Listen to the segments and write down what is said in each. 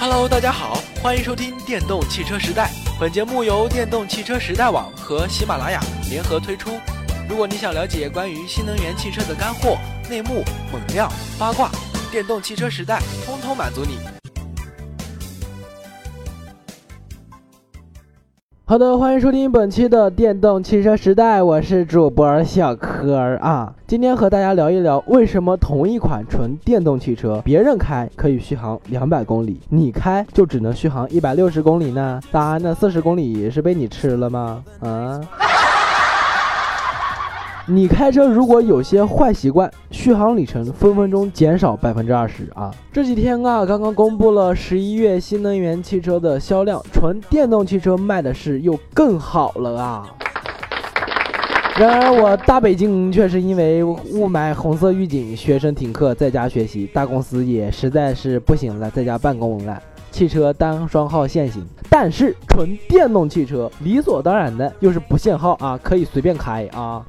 Hello，大家好，欢迎收听《电动汽车时代》。本节目由电动汽车时代网和喜马拉雅联合推出。如果你想了解关于新能源汽车的干货、内幕、猛料、八卦，电动汽车时代通通满足你。好的，欢迎收听本期的电动汽车时代，我是主播小柯啊。今天和大家聊一聊，为什么同一款纯电动汽车，别人开可以续航两百公里，你开就只能续航一百六十公里呢？咋？那四十公里是被你吃了吗？啊？你开车如果有些坏习惯，续航里程分分钟减少百分之二十啊！这几天啊，刚刚公布了十一月新能源汽车的销量，纯电动汽车卖的是又更好了啊！然而我大北京却是因为雾霾、红色预警，学生停课在家学习，大公司也实在是不行了，在家办公了，汽车单双号限行。但是纯电动汽车理所当然的又是不限号啊，可以随便开啊！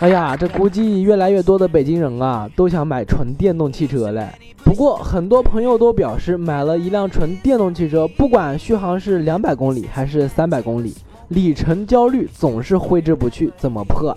哎呀，这估计越来越多的北京人啊，都想买纯电动汽车了。不过，很多朋友都表示，买了一辆纯电动汽车，不管续航是两百公里还是三百公里，里程焦虑总是挥之不去，怎么破？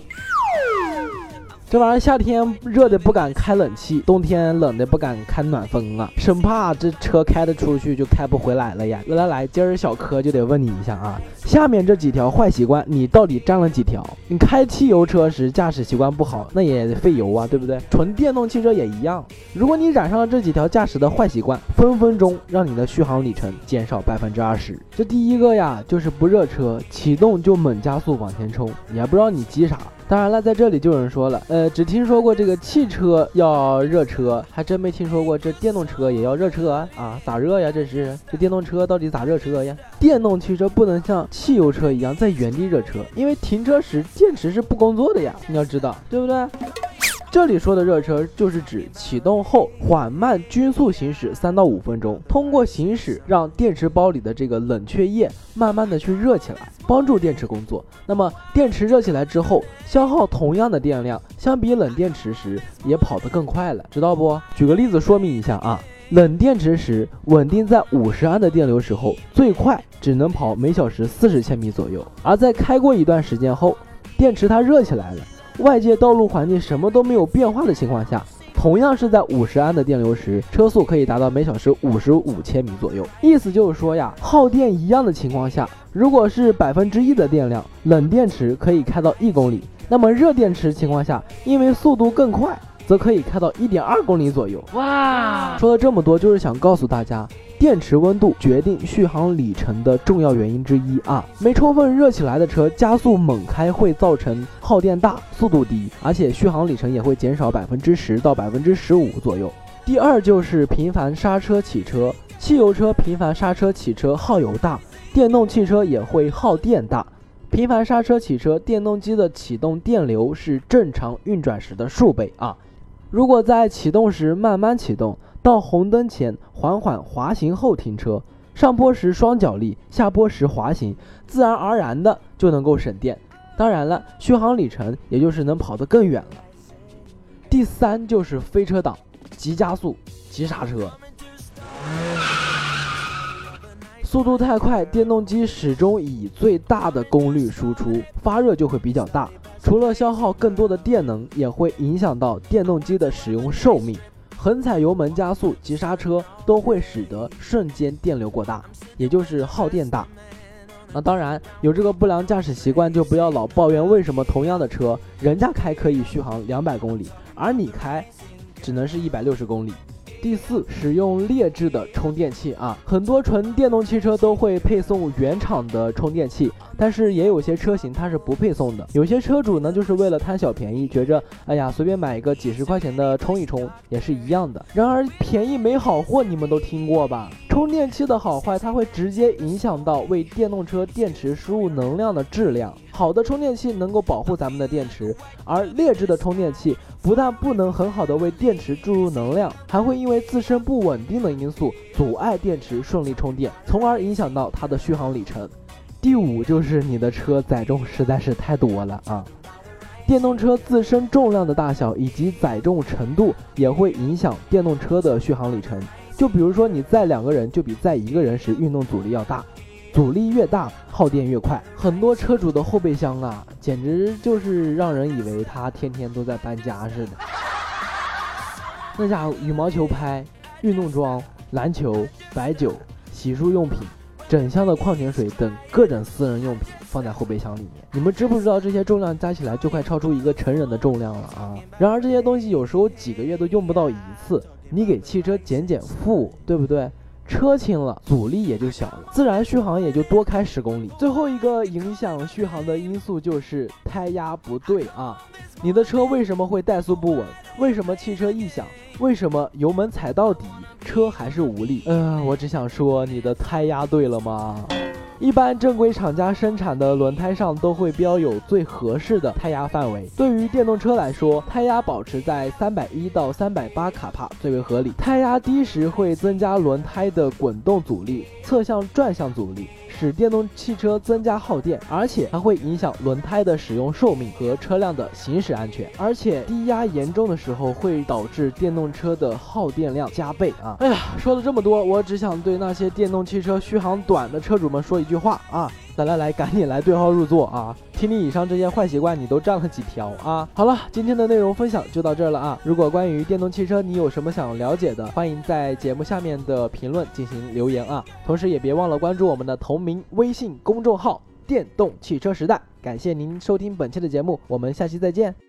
这玩意儿夏天热的不敢开冷气，冬天冷的不敢开暖风啊，生怕这车开得出去就开不回来了呀！来来来，今儿小柯就得问你一下啊，下面这几条坏习惯你到底占了几条？你开汽油车时驾驶习惯不好，那也费油啊，对不对？纯电动汽车也一样，如果你染上了这几条驾驶的坏习惯，分分钟让你的续航里程减少百分之二十。这第一个呀，就是不热车，启动就猛加速往前冲，也不知道你急啥。当然了，在这里就有人说了，呃，只听说过这个汽车要热车，还真没听说过这电动车也要热车啊？咋热呀？这是这电动车到底咋热车呀？电动汽车不能像汽油车一样在原地热车，因为停车时电池是不工作的呀，你要知道，对不对？这里说的热车，就是指启动后缓慢均速行驶三到五分钟，通过行驶让电池包里的这个冷却液慢慢的去热起来，帮助电池工作。那么电池热起来之后，消耗同样的电量，相比冷电池时也跑得更快了，知道不？举个例子说明一下啊，冷电池时稳定在五十安的电流时候，最快只能跑每小时四十千米左右，而在开过一段时间后，电池它热起来了。外界道路环境什么都没有变化的情况下，同样是在五十安的电流时，车速可以达到每小时五十五千米左右。意思就是说呀，耗电一样的情况下，如果是百分之一的电量，冷电池可以开到一公里，那么热电池情况下，因为速度更快，则可以开到一点二公里左右。哇，说了这么多，就是想告诉大家。电池温度决定续航里程的重要原因之一啊！没充分热起来的车，加速猛开会造成耗电大、速度低，而且续航里程也会减少百分之十到百分之十五左右。第二就是频繁刹车启车，汽油车频繁刹车启车耗油大，电动汽车也会耗电大。频繁刹车启车，电动机的启动电流是正常运转时的数倍啊！如果在启动时慢慢启动。到红灯前缓缓滑行后停车，上坡时双脚力，下坡时滑行，自然而然的就能够省电。当然了，续航里程也就是能跑得更远了。第三就是飞车党，急加速，急刹车，速度太快，电动机始终以最大的功率输出，发热就会比较大，除了消耗更多的电能，也会影响到电动机的使用寿命。横踩油门加速、急刹车都会使得瞬间电流过大，也就是耗电大。那当然，有这个不良驾驶习惯就不要老抱怨为什么同样的车，人家开可以续航两百公里，而你开只能是一百六十公里。第四，使用劣质的充电器啊，很多纯电动汽车都会配送原厂的充电器，但是也有些车型它是不配送的。有些车主呢，就是为了贪小便宜，觉着哎呀，随便买一个几十块钱的充一充也是一样的。然而便宜没好货，你们都听过吧？充电器的好坏，它会直接影响到为电动车电池输入能量的质量。好的充电器能够保护咱们的电池，而劣质的充电器不但不能很好的为电池注入能量，还会因为自身不稳定的因素阻碍电池顺利充电，从而影响到它的续航里程。第五就是你的车载重实在是太多了啊！电动车自身重量的大小以及载重程度也会影响电动车的续航里程。就比如说你载两个人，就比载一个人时运动阻力要大，阻力越大，耗电越快。很多车主的后备箱啊，简直就是让人以为他天天都在搬家似的。那家伙羽毛球拍、运动装、篮球、白酒、洗漱用品。整箱的矿泉水等各种私人用品放在后备箱里面，你们知不知道这些重量加起来就快超出一个成人的重量了啊？然而这些东西有时候几个月都用不到一次，你给汽车减减负，对不对？车轻了，阻力也就小了，自然续航也就多开十公里。最后一个影响续航的因素就是胎压不对啊！你的车为什么会怠速不稳？为什么汽车异响？为什么油门踩到底？车还是无力，呃，我只想说，你的胎压对了吗？一般正规厂家生产的轮胎上都会标有最合适的胎压范围。对于电动车来说，胎压保持在三百一到三百八卡帕最为合理。胎压低时会增加轮胎的滚动阻力、侧向转向阻力。使电动汽车增加耗电，而且还会影响轮胎的使用寿命和车辆的行驶安全。而且低压严重的时候会导致电动车的耗电量加倍啊！哎呀，说了这么多，我只想对那些电动汽车续航短的车主们说一句话啊。来来来，赶紧来对号入座啊！听你以上这些坏习惯，你都占了几条啊？好了，今天的内容分享就到这儿了啊！如果关于电动汽车你有什么想了解的，欢迎在节目下面的评论进行留言啊！同时也别忘了关注我们的同名微信公众号“电动汽车时代”。感谢您收听本期的节目，我们下期再见。